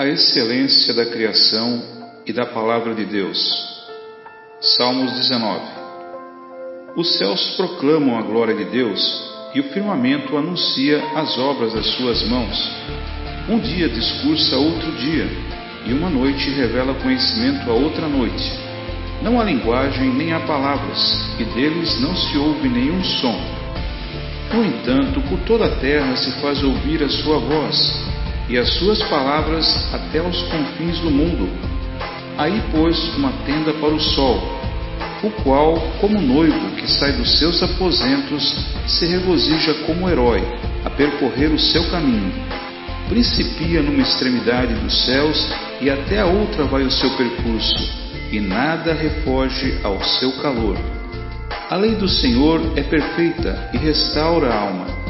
a excelência da criação e da palavra de Deus. Salmos 19 Os céus proclamam a glória de Deus e o firmamento anuncia as obras das suas mãos. Um dia discursa outro dia, e uma noite revela conhecimento a outra noite. Não há linguagem nem há palavras, e deles não se ouve nenhum som. No entanto, por toda a terra se faz ouvir a sua voz, e as suas palavras até aos confins do mundo. Aí pôs uma tenda para o sol, o qual, como noivo que sai dos seus aposentos, se regozija como herói a percorrer o seu caminho. Principia numa extremidade dos céus e até a outra vai o seu percurso, e nada refoge ao seu calor. A lei do Senhor é perfeita e restaura a alma.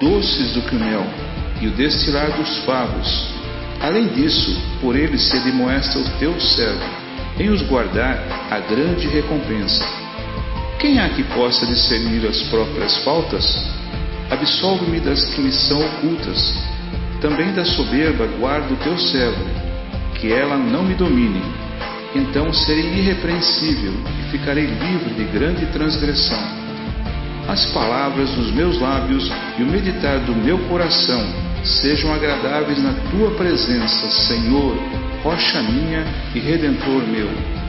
doces do que o mel, e o destilar dos favos. Além disso, por eles se admoesta o teu servo, em os guardar a grande recompensa. Quem há que possa discernir as próprias faltas? Absolve-me das que me são ocultas. Também da soberba guardo o teu servo, que ela não me domine então serei irrepreensível e ficarei livre de grande transgressão. As palavras dos meus lábios e o meditar do meu coração sejam agradáveis na tua presença, Senhor, rocha minha e redentor meu.